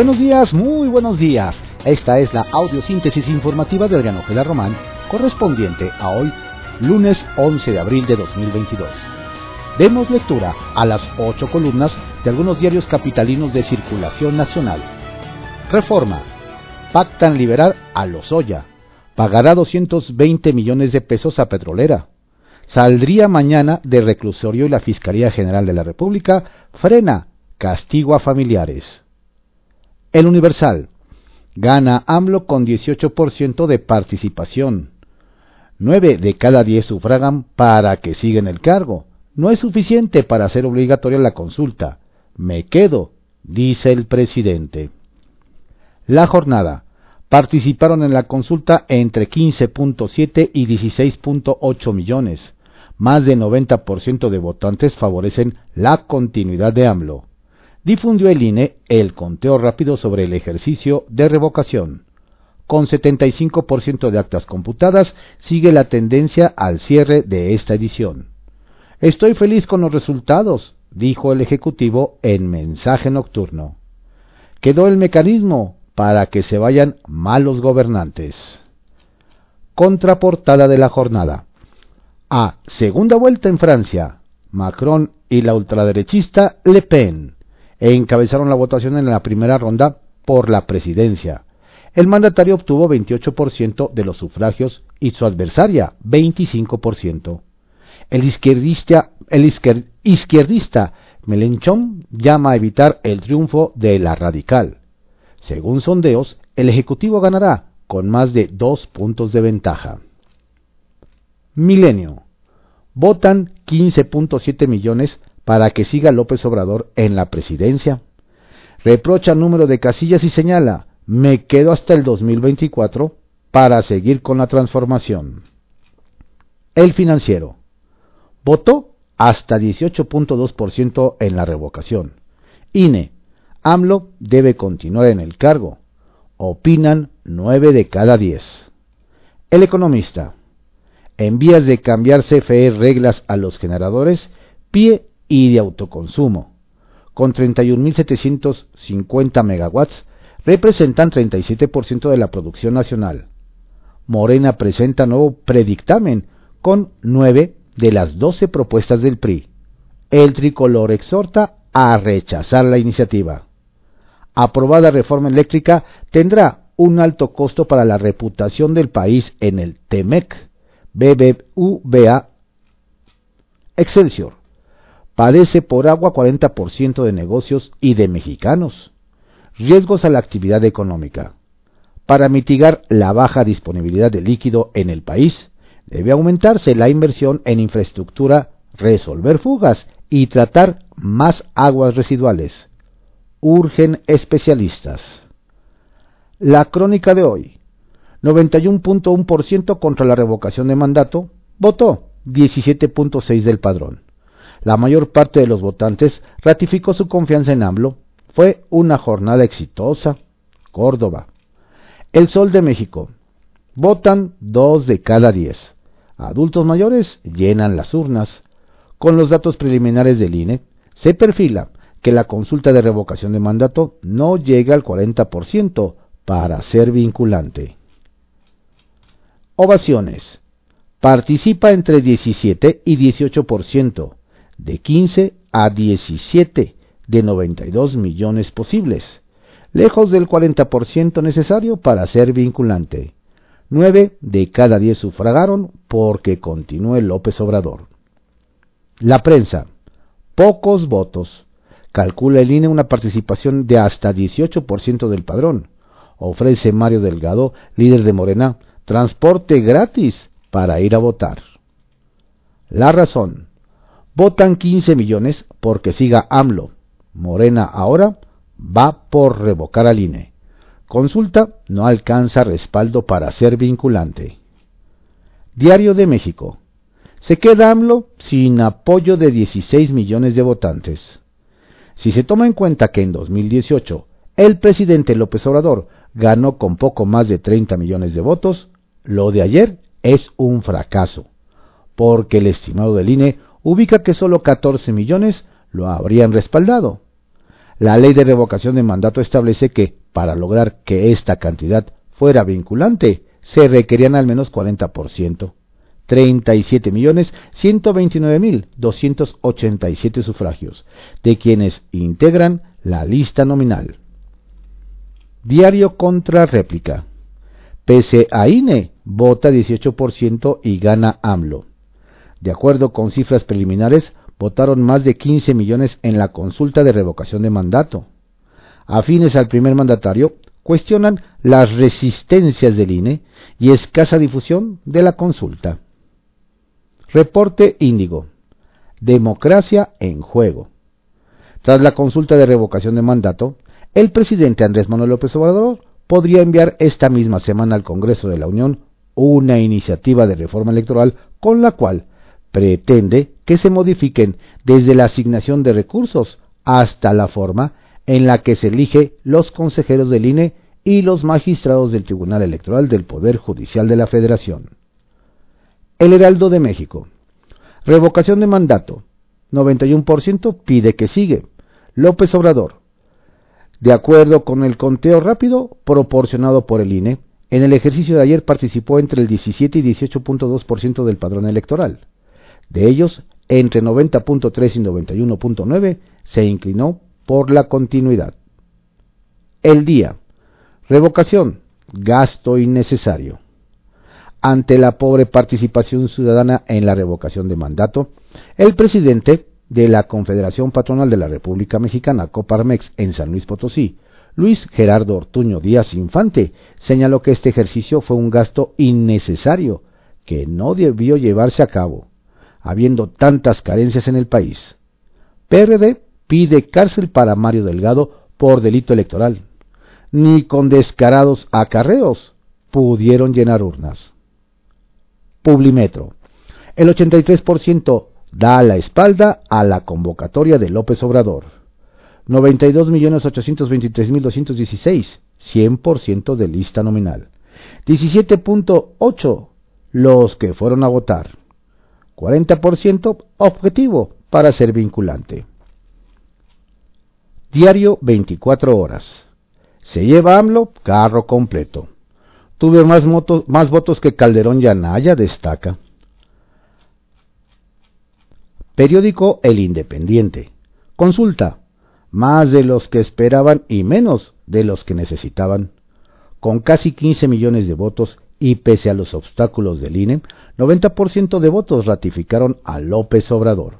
Buenos días, muy buenos días. Esta es la audiosíntesis informativa de Adriano Ojeda Román, correspondiente a hoy, lunes 11 de abril de 2022. Demos lectura a las ocho columnas de algunos diarios capitalinos de circulación nacional. Reforma. Pactan liberar a Lozoya. Pagará 220 millones de pesos a Petrolera. Saldría mañana de reclusorio y la Fiscalía General de la República frena castigo a familiares. El Universal. Gana AMLO con 18% de participación. Nueve de cada diez sufragan para que siga en el cargo. No es suficiente para hacer obligatoria la consulta. Me quedo, dice el presidente. La jornada. Participaron en la consulta entre 15.7 y 16.8 millones. Más de 90% de votantes favorecen la continuidad de AMLO. Difundió el INE el conteo rápido sobre el ejercicio de revocación. Con 75% de actas computadas, sigue la tendencia al cierre de esta edición. Estoy feliz con los resultados, dijo el Ejecutivo en mensaje nocturno. Quedó el mecanismo para que se vayan malos gobernantes. Contraportada de la jornada. A segunda vuelta en Francia, Macron y la ultraderechista Le Pen encabezaron la votación en la primera ronda por la presidencia. El mandatario obtuvo 28% de los sufragios y su adversaria 25%. El izquierdista, el izquierdista llama a evitar el triunfo de la radical. Según sondeos, el Ejecutivo ganará con más de dos puntos de ventaja. Milenio. Votan 15.7 millones para que siga López Obrador en la presidencia. Reprocha número de casillas y señala, me quedo hasta el 2024 para seguir con la transformación. El financiero. Votó hasta 18.2% en la revocación. INE. AMLO debe continuar en el cargo. Opinan 9 de cada 10. El economista en vías de cambiar CFE reglas a los generadores, PIE y de autoconsumo. Con 31.750 megawatts, representan 37% de la producción nacional. Morena presenta nuevo predictamen con 9 de las 12 propuestas del PRI. El tricolor exhorta a rechazar la iniciativa. Aprobada reforma eléctrica tendrá un alto costo para la reputación del país en el TEMEC BBVA Excelsior. Padece por agua 40% de negocios y de mexicanos. Riesgos a la actividad económica. Para mitigar la baja disponibilidad de líquido en el país, debe aumentarse la inversión en infraestructura, resolver fugas y tratar más aguas residuales. Urgen especialistas. La crónica de hoy. 91.1% contra la revocación de mandato, votó 17.6% del padrón. La mayor parte de los votantes ratificó su confianza en AMLO. Fue una jornada exitosa. Córdoba. El Sol de México. Votan dos de cada diez. Adultos mayores llenan las urnas. Con los datos preliminares del INE, se perfila que la consulta de revocación de mandato no llega al 40% para ser vinculante. Ovaciones. Participa entre 17 y 18%, de 15 a 17 de 92 millones posibles, lejos del 40% necesario para ser vinculante. 9 de cada 10 sufragaron porque continúe López Obrador. La prensa. Pocos votos. Calcula el INE una participación de hasta 18% del padrón. Ofrece Mario Delgado, líder de Morena, transporte gratis para ir a votar. La razón. Votan 15 millones porque siga AMLO. Morena ahora va por revocar al INE. Consulta no alcanza respaldo para ser vinculante. Diario de México. Se queda AMLO sin apoyo de 16 millones de votantes. Si se toma en cuenta que en 2018 el presidente López Obrador ganó con poco más de 30 millones de votos, lo de ayer es un fracaso, porque el estimado del INE ubica que solo 14 millones lo habrían respaldado. La ley de revocación de mandato establece que, para lograr que esta cantidad fuera vinculante, se requerían al menos 40%, 37.129.287 sufragios, de quienes integran la lista nominal. Diario contra réplica. Pese a INE, vota 18% y gana AMLO. De acuerdo con cifras preliminares, votaron más de 15 millones en la consulta de revocación de mandato. Afines al primer mandatario, cuestionan las resistencias del INE y escasa difusión de la consulta. Reporte Índigo. Democracia en juego. Tras la consulta de revocación de mandato, el presidente Andrés Manuel López Obrador podría enviar esta misma semana al Congreso de la Unión una iniciativa de reforma electoral con la cual pretende que se modifiquen desde la asignación de recursos hasta la forma en la que se elige los consejeros del INE y los magistrados del Tribunal Electoral del Poder Judicial de la Federación. El Heraldo de México. Revocación de mandato. 91% pide que sigue. López Obrador. De acuerdo con el conteo rápido proporcionado por el INE, en el ejercicio de ayer participó entre el 17 y 18.2% del padrón electoral. De ellos, entre 90.3 y 91.9 se inclinó por la continuidad. El día. Revocación. Gasto innecesario. Ante la pobre participación ciudadana en la revocación de mandato, el presidente de la Confederación Patronal de la República Mexicana, Coparmex, en San Luis Potosí, Luis Gerardo Ortuño Díaz Infante, señaló que este ejercicio fue un gasto innecesario que no debió llevarse a cabo habiendo tantas carencias en el país. PRD pide cárcel para Mario Delgado por delito electoral. Ni con descarados acarreos pudieron llenar urnas. Publimetro. El 83% da la espalda a la convocatoria de López Obrador. 92.823.216, 100% de lista nominal. 17.8 los que fueron a votar. 40% objetivo para ser vinculante. Diario 24 horas. Se lleva AMLO carro completo. Tuve más, más votos que Calderón y Anaya, destaca. Periódico El Independiente. Consulta. Más de los que esperaban y menos de los que necesitaban. Con casi 15 millones de votos, y pese a los obstáculos del INE, 90% de votos ratificaron a López Obrador.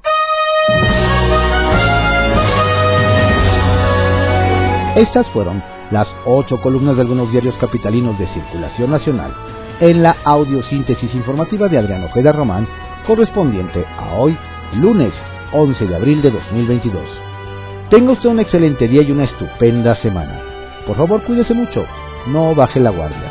Estas fueron las ocho columnas de algunos diarios capitalinos de circulación nacional en la audiosíntesis informativa de Adriano Ojeda Román, correspondiente a hoy, lunes 11 de abril de 2022. Tenga usted un excelente día y una estupenda semana. Por favor, cuídese mucho, no baje la guardia.